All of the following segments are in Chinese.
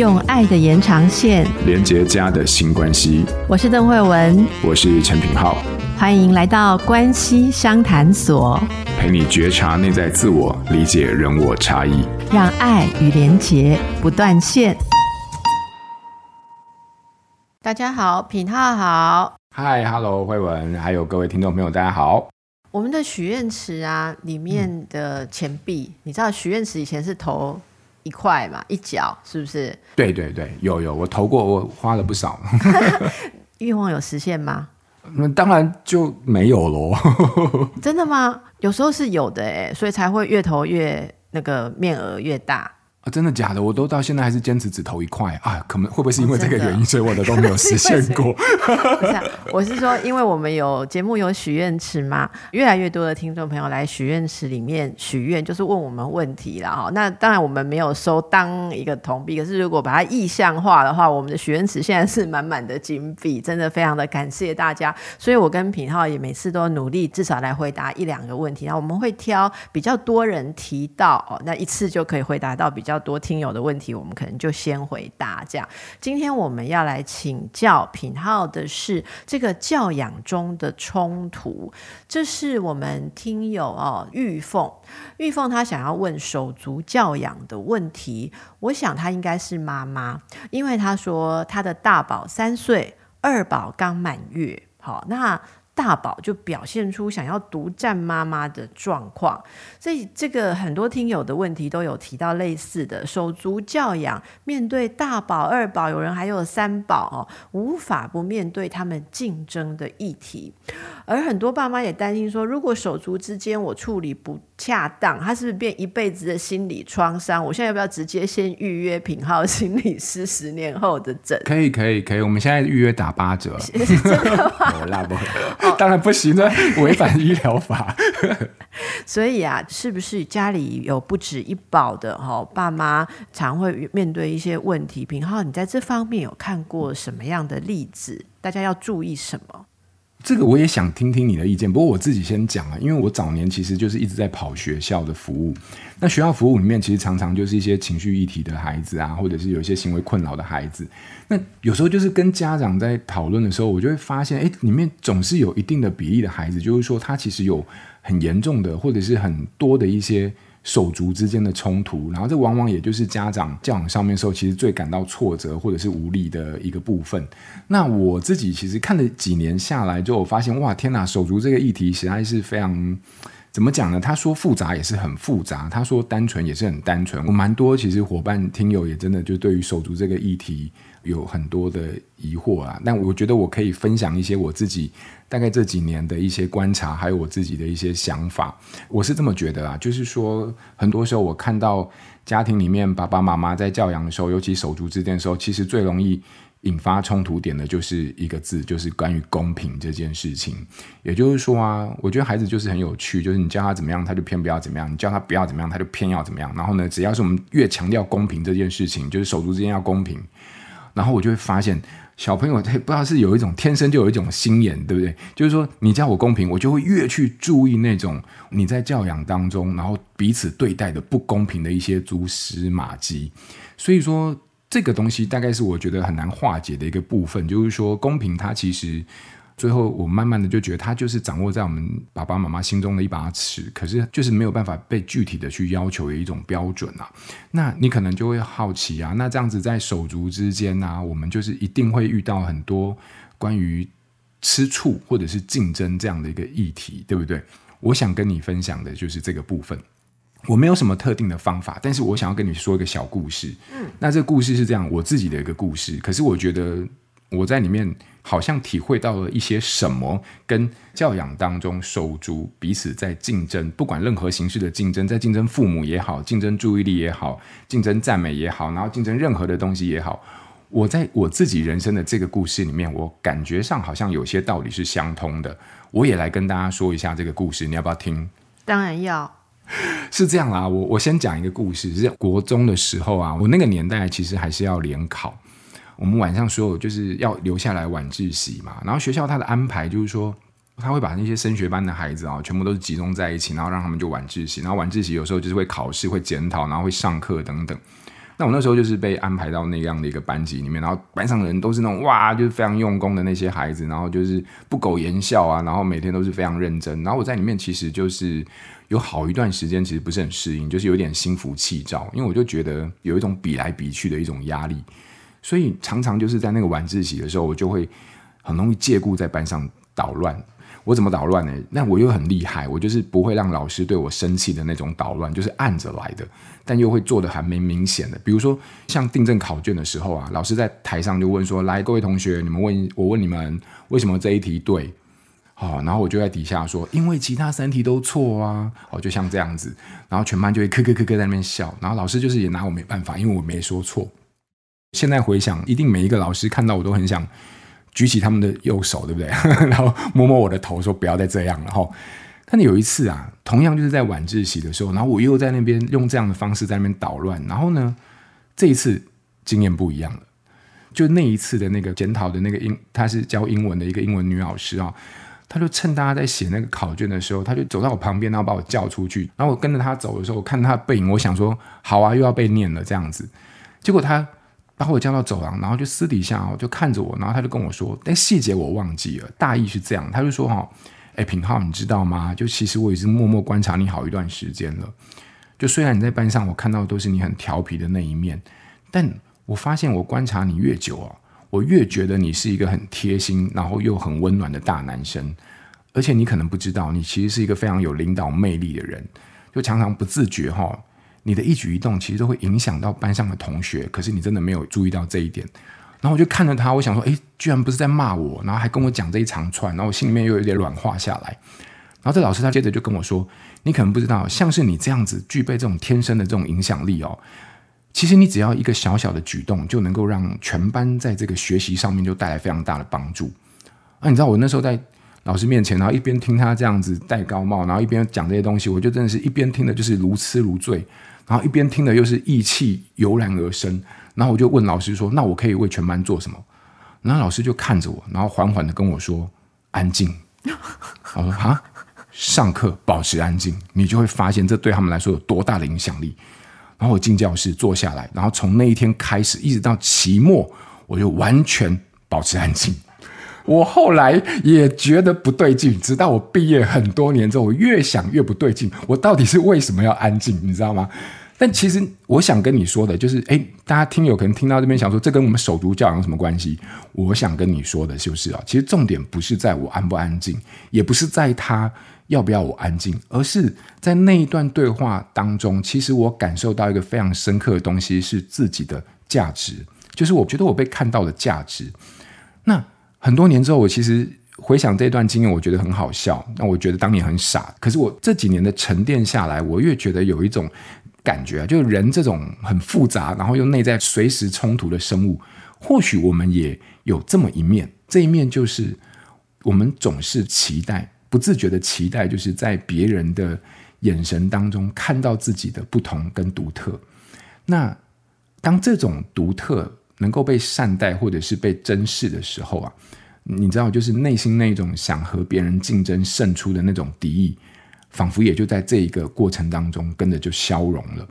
用爱的延长线连接家的新关系。我是邓慧文，我是陈品浩，欢迎来到关系商谈所，陪你觉察内在自我，理解人我差异，让爱与连结不断线。大家好，品浩好，嗨，Hello，慧文，还有各位听众朋友，大家好。我们的许愿池啊，里面的钱币，嗯、你知道许愿池以前是投。一块嘛，一角是不是？对对对，有有，我投过，我花了不少。愿望有实现吗？那当然就没有喽。真的吗？有时候是有的哎，所以才会越投越那个面额越大。啊，真的假的？我都到现在还是坚持只投一块啊！可能会不会是因为这个原因，所以我的都没有 实现过？不是啊，我是说，因为我们有节目有许愿池嘛，越来越多的听众朋友来许愿池里面许愿，就是问我们问题了哈。那当然我们没有收当一个铜币，可是如果把它意象化的话，我们的许愿池现在是满满的金币，真的非常的感谢大家。所以我跟品浩也每次都努力，至少来回答一两个问题。然后我们会挑比较多人提到哦，那一次就可以回答到比较。较多听友的问题，我们可能就先回答这样。今天我们要来请教品浩的是这个教养中的冲突，这是我们听友哦，玉凤，玉凤她想要问手足教养的问题。我想她应该是妈妈，因为她说她的大宝三岁，二宝刚满月。好，那。大宝就表现出想要独占妈妈的状况，所以这个很多听友的问题都有提到类似的手足教养。面对大宝、二宝，有人还有三宝哦，无法不面对他们竞争的议题。而很多爸妈也担心说，如果手足之间我处理不恰当，他是不是变一辈子的心理创伤？我现在要不要直接先预约品皓心理师十年后的诊？可以，可以，可以。我们现在预约打八折。真的吗？当然不行了，违反医疗法。所以啊，是不是家里有不止一宝的哈爸妈，常会面对一些问题？品浩，你在这方面有看过什么样的例子？大家要注意什么？这个我也想听听你的意见，不过我自己先讲啊，因为我早年其实就是一直在跑学校的服务。那学校服务里面，其实常常就是一些情绪议题的孩子啊，或者是有一些行为困扰的孩子。那有时候就是跟家长在讨论的时候，我就会发现，哎，里面总是有一定的比例的孩子，就是说他其实有很严重的，或者是很多的一些。手足之间的冲突，然后这往往也就是家长教养上面时候，其实最感到挫折或者是无力的一个部分。那我自己其实看了几年下来，就我发现，哇，天哪，手足这个议题实在是非常，怎么讲呢？他说复杂也是很复杂，他说单纯也是很单纯。我蛮多其实伙伴听友也真的就对于手足这个议题。有很多的疑惑啊，但我觉得我可以分享一些我自己大概这几年的一些观察，还有我自己的一些想法。我是这么觉得啊，就是说，很多时候我看到家庭里面爸爸妈妈在教养的时候，尤其手足之间的时候，其实最容易引发冲突点的就是一个字，就是关于公平这件事情。也就是说啊，我觉得孩子就是很有趣，就是你教他怎么样，他就偏不要怎么样；你教他不要怎么样，他就偏要怎么样。然后呢，只要是我们越强调公平这件事情，就是手足之间要公平。然后我就会发现，小朋友他不知道是有一种天生就有一种心眼，对不对？就是说，你教我公平，我就会越去注意那种你在教养当中，然后彼此对待的不公平的一些蛛丝马迹。所以说，这个东西大概是我觉得很难化解的一个部分，就是说，公平它其实。最后，我慢慢的就觉得，它就是掌握在我们爸爸妈妈心中的一把尺，可是就是没有办法被具体的去要求的一种标准啊。那你可能就会好奇啊，那这样子在手足之间啊，我们就是一定会遇到很多关于吃醋或者是竞争这样的一个议题，对不对？我想跟你分享的就是这个部分。我没有什么特定的方法，但是我想要跟你说一个小故事。嗯，那这个故事是这样，我自己的一个故事。可是我觉得我在里面。好像体会到了一些什么，跟教养当中手足彼此在竞争，不管任何形式的竞争，在竞争父母也好，竞争注意力也好，竞争赞美也好，然后竞争任何的东西也好，我在我自己人生的这个故事里面，我感觉上好像有些道理是相通的。我也来跟大家说一下这个故事，你要不要听？当然要。是这样啦，我我先讲一个故事，是国中的时候啊，我那个年代其实还是要联考。我们晚上所有就是要留下来晚自习嘛，然后学校他的安排就是说，他会把那些升学班的孩子啊，全部都是集中在一起，然后让他们就晚自习，然后晚自习有时候就是会考试、会检讨，然后会上课等等。那我那时候就是被安排到那样的一个班级里面，然后班上的人都是那种哇，就是非常用功的那些孩子，然后就是不苟言笑啊，然后每天都是非常认真。然后我在里面其实就是有好一段时间，其实不是很适应，就是有点心浮气躁，因为我就觉得有一种比来比去的一种压力，所以常常就是在那个晚自习的时候，我就会很容易借故在班上捣乱。我怎么捣乱呢？那我又很厉害，我就是不会让老师对我生气的那种捣乱，就是按着来的，但又会做得还蛮明显的。比如说像订正考卷的时候啊，老师在台上就问说：“来，各位同学，你们问我问你们，为什么这一题对？”好，然后我就在底下说：“因为其他三题都错啊。”哦，就像这样子，然后全班就会咯咯咯咯在那边笑，然后老师就是也拿我没办法，因为我没说错。现在回想，一定每一个老师看到我都很想。举起他们的右手，对不对？然后摸摸我的头，说不要再这样了。然后，但有一次啊，同样就是在晚自习的时候，然后我又在那边用这样的方式在那边捣乱。然后呢，这一次经验不一样了。就那一次的那个检讨的那个英，他是教英文的一个英文女老师啊，她就趁大家在写那个考卷的时候，她就走到我旁边，然后把我叫出去。然后我跟着她走的时候，我看她的背影，我想说好啊，又要被念了这样子。结果她。把我叫到走廊，然后就私底下哦，就看着我，然后他就跟我说，但细节我忘记了，大意是这样，他就说哈，哎，品浩，你知道吗？就其实我已经默默观察你好一段时间了。就虽然你在班上，我看到的都是你很调皮的那一面，但我发现我观察你越久哦，我越觉得你是一个很贴心，然后又很温暖的大男生。而且你可能不知道，你其实是一个非常有领导魅力的人，就常常不自觉哈。你的一举一动其实都会影响到班上的同学，可是你真的没有注意到这一点。然后我就看着他，我想说，诶，居然不是在骂我，然后还跟我讲这一长串，然后我心里面又有点软化下来。然后这老师他接着就跟我说：“你可能不知道，像是你这样子具备这种天生的这种影响力哦，其实你只要一个小小的举动，就能够让全班在这个学习上面就带来非常大的帮助。”啊，你知道我那时候在老师面前，然后一边听他这样子戴高帽，然后一边讲这些东西，我就真的是一边听的就是如痴如醉。然后一边听的又是意气油然而生，然后我就问老师说：“那我可以为全班做什么？”然后老师就看着我，然后缓缓的跟我说：“安静。”我说：“啊，上课保持安静，你就会发现这对他们来说有多大的影响力。”然后我进教室坐下来，然后从那一天开始一直到期末，我就完全保持安静。我后来也觉得不对劲，直到我毕业很多年之后，我越想越不对劲，我到底是为什么要安静？你知道吗？但其实我想跟你说的，就是，诶，大家听友可能听到这边想说，这跟我们手足教养有什么关系？我想跟你说的就是啊，其实重点不是在我安不安静，也不是在他要不要我安静，而是在那一段对话当中，其实我感受到一个非常深刻的东西，是自己的价值，就是我觉得我被看到的价值。那很多年之后，我其实回想这段经验，我觉得很好笑。那我觉得当年很傻，可是我这几年的沉淀下来，我越觉得有一种。感觉啊，就是人这种很复杂，然后又内在随时冲突的生物，或许我们也有这么一面。这一面就是我们总是期待，不自觉的期待，就是在别人的眼神当中看到自己的不同跟独特。那当这种独特能够被善待或者是被珍视的时候啊，你知道，就是内心那种想和别人竞争胜出的那种敌意。仿佛也就在这一个过程当中，跟着就消融了。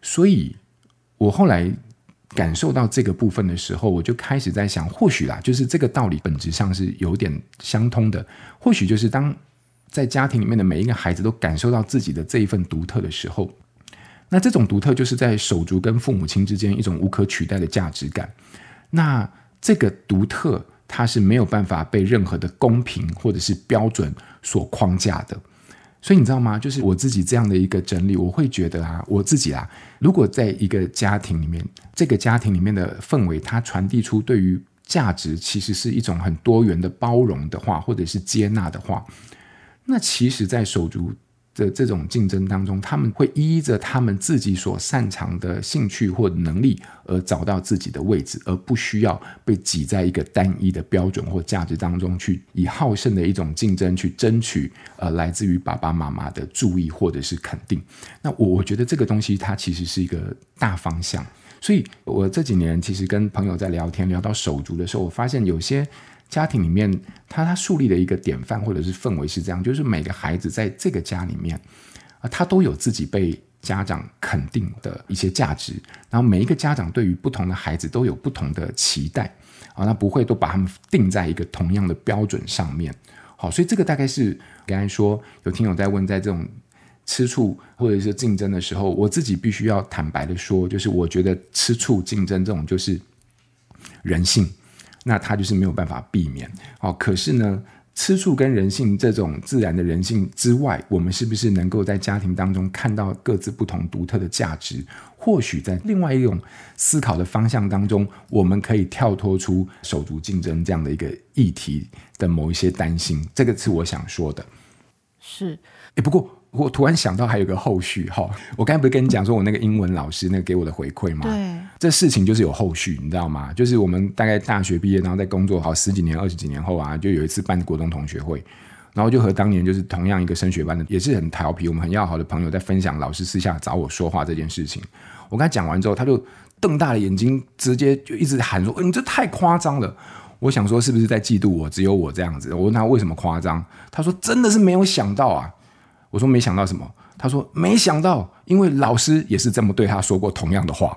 所以，我后来感受到这个部分的时候，我就开始在想，或许啦，就是这个道理本质上是有点相通的。或许就是当在家庭里面的每一个孩子都感受到自己的这一份独特的时候，那这种独特就是在手足跟父母亲之间一种无可取代的价值感。那这个独特，它是没有办法被任何的公平或者是标准所框架的。所以你知道吗？就是我自己这样的一个整理，我会觉得啊，我自己啊，如果在一个家庭里面，这个家庭里面的氛围，它传递出对于价值其实是一种很多元的包容的话，或者是接纳的话，那其实，在手足。的这种竞争当中，他们会依着他们自己所擅长的兴趣或能力而找到自己的位置，而不需要被挤在一个单一的标准或价值当中去以好胜的一种竞争去争取呃来自于爸爸妈妈的注意或者是肯定。那我我觉得这个东西它其实是一个大方向，所以我这几年其实跟朋友在聊天聊到手足的时候，我发现有些。家庭里面，他他树立的一个典范或者是氛围是这样，就是每个孩子在这个家里面啊，他都有自己被家长肯定的一些价值，然后每一个家长对于不同的孩子都有不同的期待啊，那不会都把他们定在一个同样的标准上面。好，所以这个大概是刚才说有听友在问，在这种吃醋或者是竞争的时候，我自己必须要坦白的说，就是我觉得吃醋竞争这种就是人性，那他就是没有办法避免。哦，可是呢，吃醋跟人性这种自然的人性之外，我们是不是能够在家庭当中看到各自不同独特的价值？或许在另外一种思考的方向当中，我们可以跳脱出手足竞争这样的一个议题的某一些担心。这个是我想说的。是，诶，不过。我突然想到还有个后续哈，我刚才不是跟你讲说我那个英文老师那个给我的回馈吗？对，这事情就是有后续，你知道吗？就是我们大概大学毕业，然后在工作好十几年、二十几年后啊，就有一次办国中同学会，然后就和当年就是同样一个升学班的，也是很调皮、我们很要好的朋友在分享老师私下找我说话这件事情。我跟他讲完之后，他就瞪大了眼睛，直接就一直喊说：“你这太夸张了！”我想说是不是在嫉妒我？只有我这样子？我问他为什么夸张？他说：“真的是没有想到啊。”我说没想到什么？他说没想到，因为老师也是这么对他说过同样的话。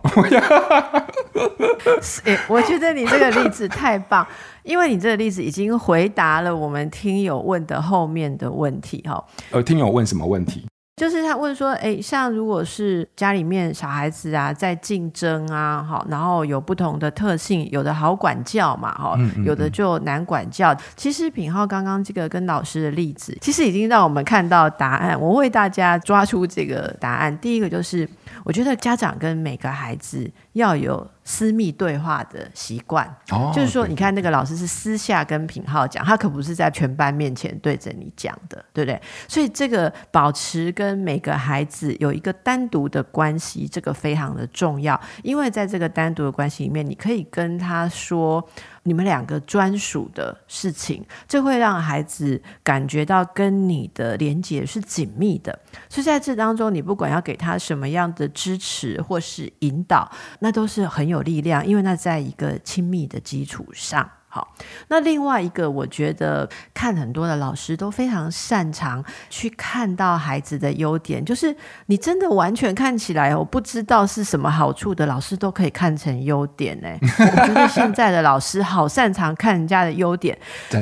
欸，我觉得你这个例子太棒，因为你这个例子已经回答了我们听友问的后面的问题哈。呃，听友问什么问题？就是他问说，哎，像如果是家里面小孩子啊，在竞争啊，好，然后有不同的特性，有的好管教嘛，哈、嗯嗯嗯，有的就难管教。其实品浩刚刚这个跟老师的例子，其实已经让我们看到答案。我为大家抓出这个答案。第一个就是，我觉得家长跟每个孩子要有私密对话的习惯，哦，就是说，你看那个老师是私下跟品浩讲，他可不是在全班面前对着你讲的，对不对？所以这个保持跟每个孩子有一个单独的关系，这个非常的重要，因为在这个单独的关系里面，你可以跟他说。你们两个专属的事情，这会让孩子感觉到跟你的连接是紧密的。所以在这当中，你不管要给他什么样的支持或是引导，那都是很有力量，因为那在一个亲密的基础上。好，那另外一个，我觉得看很多的老师都非常擅长去看到孩子的优点，就是你真的完全看起来，我不知道是什么好处的老师都可以看成优点呢。我觉得现在的老师好擅长看人家的优点，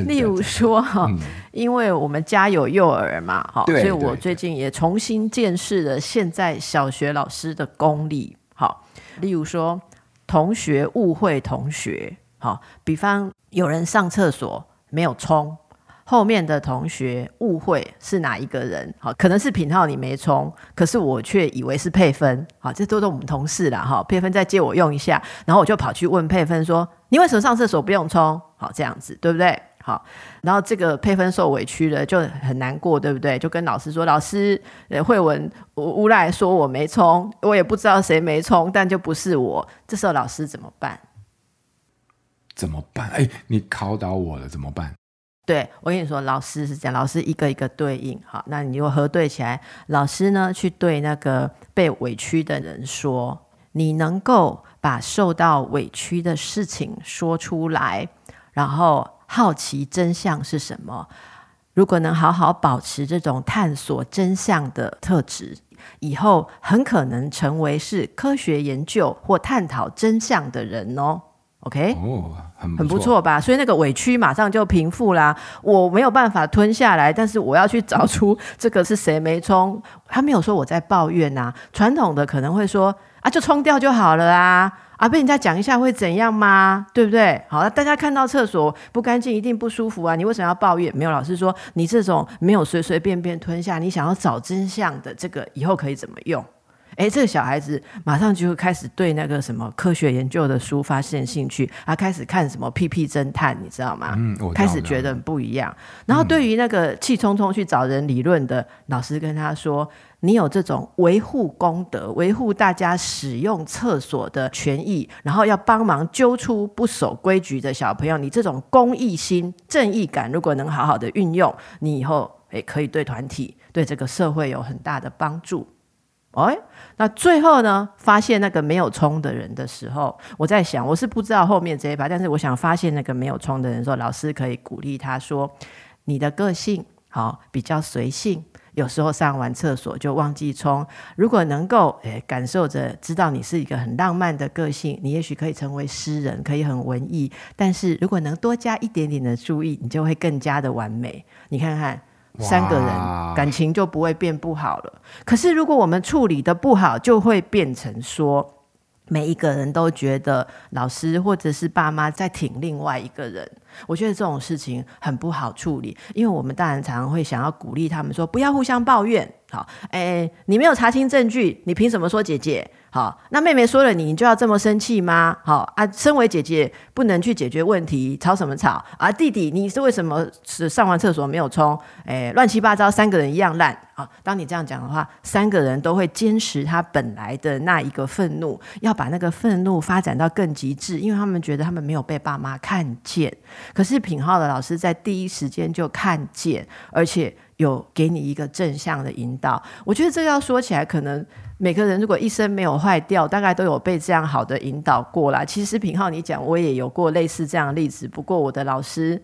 例如说哈、嗯，因为我们家有幼儿嘛，好，所以我最近也重新见识了现在小学老师的功力。好，例如说同学误会同学。好，比方有人上厕所没有冲，后面的同学误会是哪一个人？好，可能是品号你没冲，可是我却以为是佩芬。好，这都是我们同事啦。哈，佩芬再借我用一下，然后我就跑去问佩芬说：“你为什么上厕所不用冲？”好，这样子对不对？好，然后这个佩芬受委屈了，就很难过，对不对？就跟老师说：“老师，呃慧文诬赖说我没冲，我也不知道谁没冲，但就不是我。”这时候老师怎么办？怎么办？哎，你考倒我了，怎么办？对，我跟你说，老师是这样，老师一个一个对应。好，那你如果核对起来，老师呢去对那个被委屈的人说：“你能够把受到委屈的事情说出来，然后好奇真相是什么？如果能好好保持这种探索真相的特质，以后很可能成为是科学研究或探讨真相的人哦。” OK，哦，很很不错吧？所以那个委屈马上就平复啦。我没有办法吞下来，但是我要去找出这个是谁没冲。他没有说我在抱怨呐。传统的可能会说啊，就冲掉就好了啊，啊，被人家讲一下会怎样吗？对不对？好，大家看到厕所不干净一定不舒服啊。你为什么要抱怨？没有老师说你这种没有随随便便吞下，你想要找真相的这个以后可以怎么用？哎，这个小孩子马上就开始对那个什么科学研究的书发现兴趣，他开始看什么屁屁侦探，你知道吗？嗯，我开始觉得很不一样。然后对于那个气冲冲去找人理论的、嗯、老师，跟他说：“你有这种维护公德、维护大家使用厕所的权益，然后要帮忙揪出不守规矩的小朋友，你这种公益心、正义感，如果能好好的运用，你以后诶可以对团体、对这个社会有很大的帮助。”哎，那最后呢？发现那个没有冲的人的时候，我在想，我是不知道后面这一排，但是我想发现那个没有冲的人的时候，老师可以鼓励他说：“你的个性好，比较随性，有时候上完厕所就忘记冲。如果能够诶感受着，知道你是一个很浪漫的个性，你也许可以成为诗人，可以很文艺。但是如果能多加一点点的注意，你就会更加的完美。你看看，三个人感情就不会变不好了。可是如果我们处理的不好，就会变成说。每一个人都觉得老师或者是爸妈在挺另外一个人，我觉得这种事情很不好处理，因为我们大人常常会想要鼓励他们说，不要互相抱怨。好，哎，你没有查清证据，你凭什么说姐姐？好，那妹妹说了你，你就要这么生气吗？好啊，身为姐姐不能去解决问题，吵什么吵？啊，弟弟，你是为什么是上完厕所没有冲？哎，乱七八糟，三个人一样烂。啊，当你这样讲的话，三个人都会坚持他本来的那一个愤怒，要把那个愤怒发展到更极致，因为他们觉得他们没有被爸妈看见。可是品浩的老师在第一时间就看见，而且有给你一个正向的引导。我觉得这个要说起来，可能。每个人如果一生没有坏掉，大概都有被这样好的引导过啦。其实品浩，你讲我也有过类似这样的例子，不过我的老师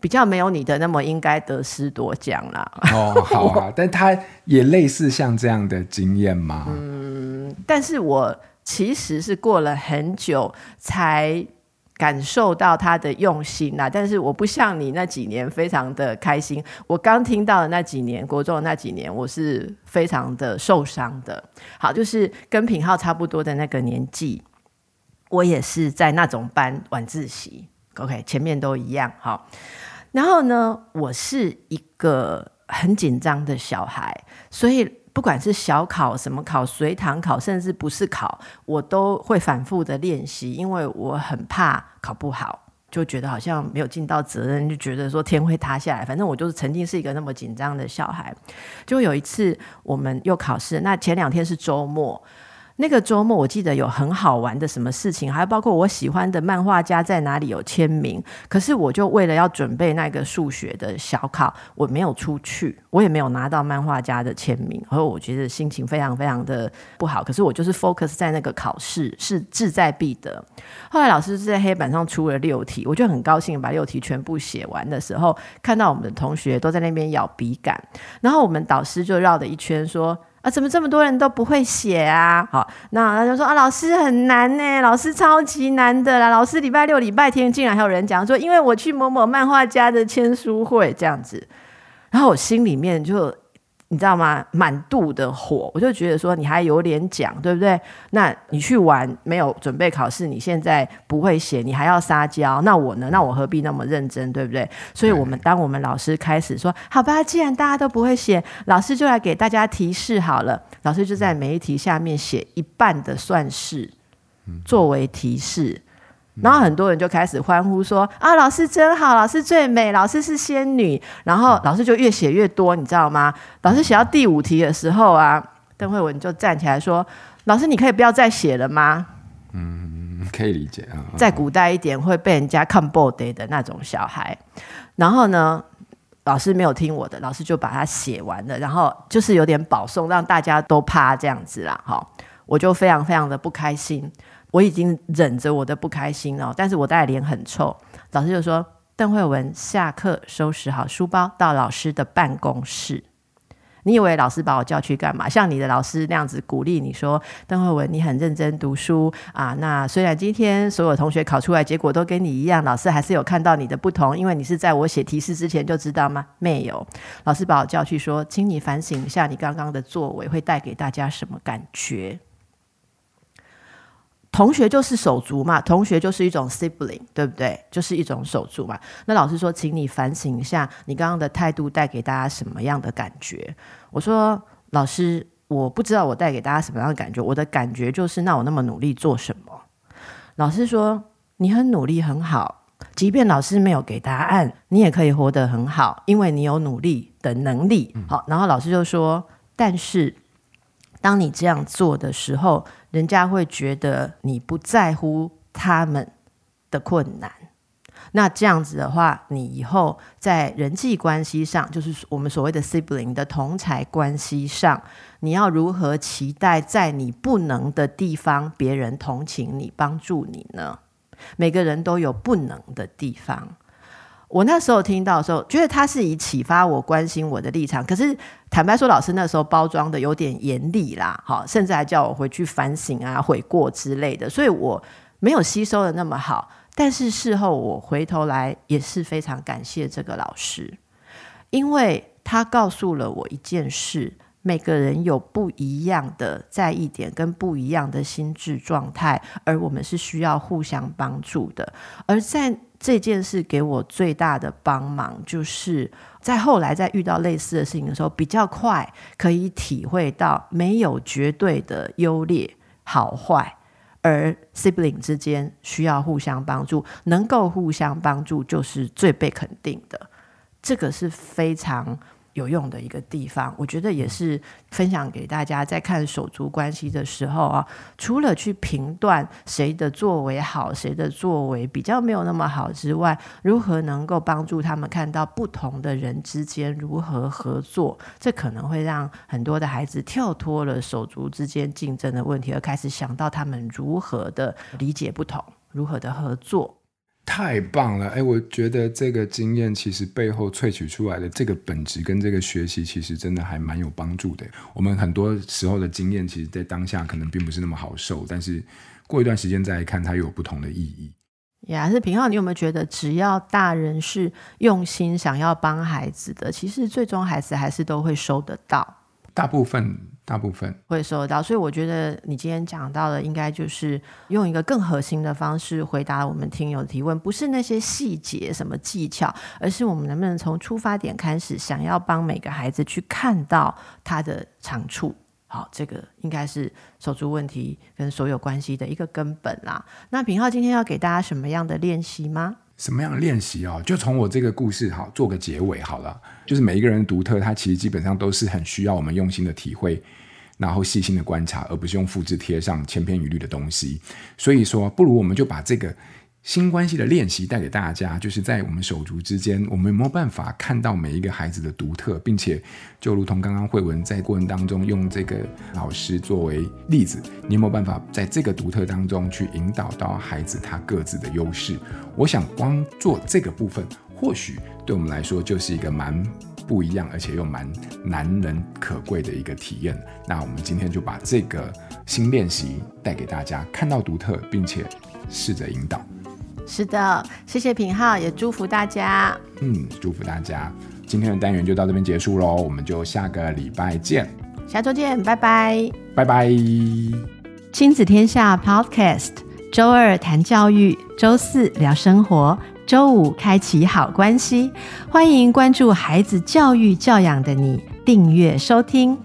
比较没有你的那么应该得失多奖啦。哦，好啊，但他也类似像这样的经验吗？嗯，但是我其实是过了很久才。感受到他的用心啦，但是我不像你那几年非常的开心。我刚听到的那几年，国中的那几年，我是非常的受伤的。好，就是跟品浩差不多的那个年纪，我也是在那种班晚自习。OK，前面都一样。好，然后呢，我是一个很紧张的小孩，所以。不管是小考、什么考、随堂考，甚至不是考，我都会反复的练习，因为我很怕考不好，就觉得好像没有尽到责任，就觉得说天会塌下来。反正我就是曾经是一个那么紧张的小孩。就有一次我们又考试，那前两天是周末。那个周末我记得有很好玩的什么事情，还包括我喜欢的漫画家在哪里有签名。可是我就为了要准备那个数学的小考，我没有出去，我也没有拿到漫画家的签名，然后我觉得心情非常非常的不好。可是我就是 focus 在那个考试，是志在必得。后来老师是在黑板上出了六题，我就很高兴把六题全部写完的时候，看到我们的同学都在那边咬笔杆，然后我们导师就绕了一圈说。啊，怎么这么多人都不会写啊？好，那他就说啊，老师很难呢，老师超级难的啦。老师礼拜六、礼拜天竟然还有人讲说，因为我去某某漫画家的签书会这样子，然后我心里面就。你知道吗？满肚的火，我就觉得说你还有脸讲，对不对？那你去玩没有准备考试，你现在不会写，你还要撒娇，那我呢？那我何必那么认真，对不对？所以，我们当我们老师开始说，好吧，既然大家都不会写，老师就来给大家提示好了。老师就在每一题下面写一半的算式，作为提示。然后很多人就开始欢呼说：“啊，老师真好，老师最美，老师是仙女。”然后老师就越写越多，你知道吗？老师写到第五题的时候啊，邓惠文就站起来说：“老师，你可以不要再写了吗？”嗯，可以理解啊。在古代一点会被人家看不得的那种小孩。然后呢，老师没有听我的，老师就把它写完了，然后就是有点保送，让大家都趴这样子啦。好，我就非常非常的不开心。我已经忍着我的不开心了，但是我带脸很臭。老师就说：“邓慧文，下课收拾好书包，到老师的办公室。”你以为老师把我叫去干嘛？像你的老师那样子鼓励你说：“邓慧文，你很认真读书啊。”那虽然今天所有同学考出来结果都跟你一样，老师还是有看到你的不同，因为你是在我写提示之前就知道吗？没有。老师把我叫去说：“请你反省一下，你刚刚的作为会带给大家什么感觉？”同学就是手足嘛，同学就是一种 sibling，对不对？就是一种手足嘛。那老师说，请你反省一下，你刚刚的态度带给大家什么样的感觉？我说，老师，我不知道我带给大家什么样的感觉。我的感觉就是，那我那么努力做什么？老师说，你很努力，很好。即便老师没有给答案，你也可以活得很好，因为你有努力的能力。好，然后老师就说，但是。当你这样做的时候，人家会觉得你不在乎他们的困难。那这样子的话，你以后在人际关系上，就是我们所谓的 sibling 的同才关系上，你要如何期待在你不能的地方，别人同情你、帮助你呢？每个人都有不能的地方。我那时候听到的时候，觉得他是以启发我、关心我的立场。可是坦白说，老师那时候包装的有点严厉啦，好，甚至还叫我回去反省啊、悔过之类的，所以我没有吸收的那么好。但是事后我回头来也是非常感谢这个老师，因为他告诉了我一件事：每个人有不一样的在意点跟不一样的心智状态，而我们是需要互相帮助的。而在这件事给我最大的帮忙，就是在后来在遇到类似的事情的时候，比较快可以体会到没有绝对的优劣好坏，而 sibling 之间需要互相帮助，能够互相帮助就是最被肯定的，这个是非常。有用的一个地方，我觉得也是分享给大家，在看手足关系的时候啊，除了去评断谁的作为好，谁的作为比较没有那么好之外，如何能够帮助他们看到不同的人之间如何合作，这可能会让很多的孩子跳脱了手足之间竞争的问题，而开始想到他们如何的理解不同，如何的合作。太棒了！哎，我觉得这个经验其实背后萃取出来的这个本质跟这个学习，其实真的还蛮有帮助的。我们很多时候的经验，其实在当下可能并不是那么好受，但是过一段时间再来看，它又有不同的意义。呀，是平浩，你有没有觉得，只要大人是用心想要帮孩子的，其实最终孩子还是都会收得到。大部分。大部分会收到，所以我觉得你今天讲到的，应该就是用一个更核心的方式回答我们听友的提问，不是那些细节什么技巧，而是我们能不能从出发点开始，想要帮每个孩子去看到他的长处。好，这个应该是手足问题跟所有关系的一个根本啦。那品浩今天要给大家什么样的练习吗？什么样的练习哦？就从我这个故事好做个结尾好了。就是每一个人独特，他其实基本上都是很需要我们用心的体会。然后细心的观察，而不是用复制贴上千篇一律的东西。所以说，不如我们就把这个新关系的练习带给大家，就是在我们手足之间，我们有没有办法看到每一个孩子的独特，并且就如同刚刚慧文在过程当中用这个老师作为例子，你有没有办法在这个独特当中去引导到孩子他各自的优势？我想光做这个部分，或许对我们来说就是一个蛮。不一样，而且又蛮难能可贵的一个体验。那我们今天就把这个新练习带给大家，看到独特，并且试着引导。是的，谢谢品浩，也祝福大家。嗯，祝福大家。今天的单元就到这边结束喽，我们就下个礼拜见。下周见，拜拜。拜拜。亲子天下 Podcast，周二谈教育，周四聊生活。周五开启好关系，欢迎关注孩子教育教养的你，订阅收听。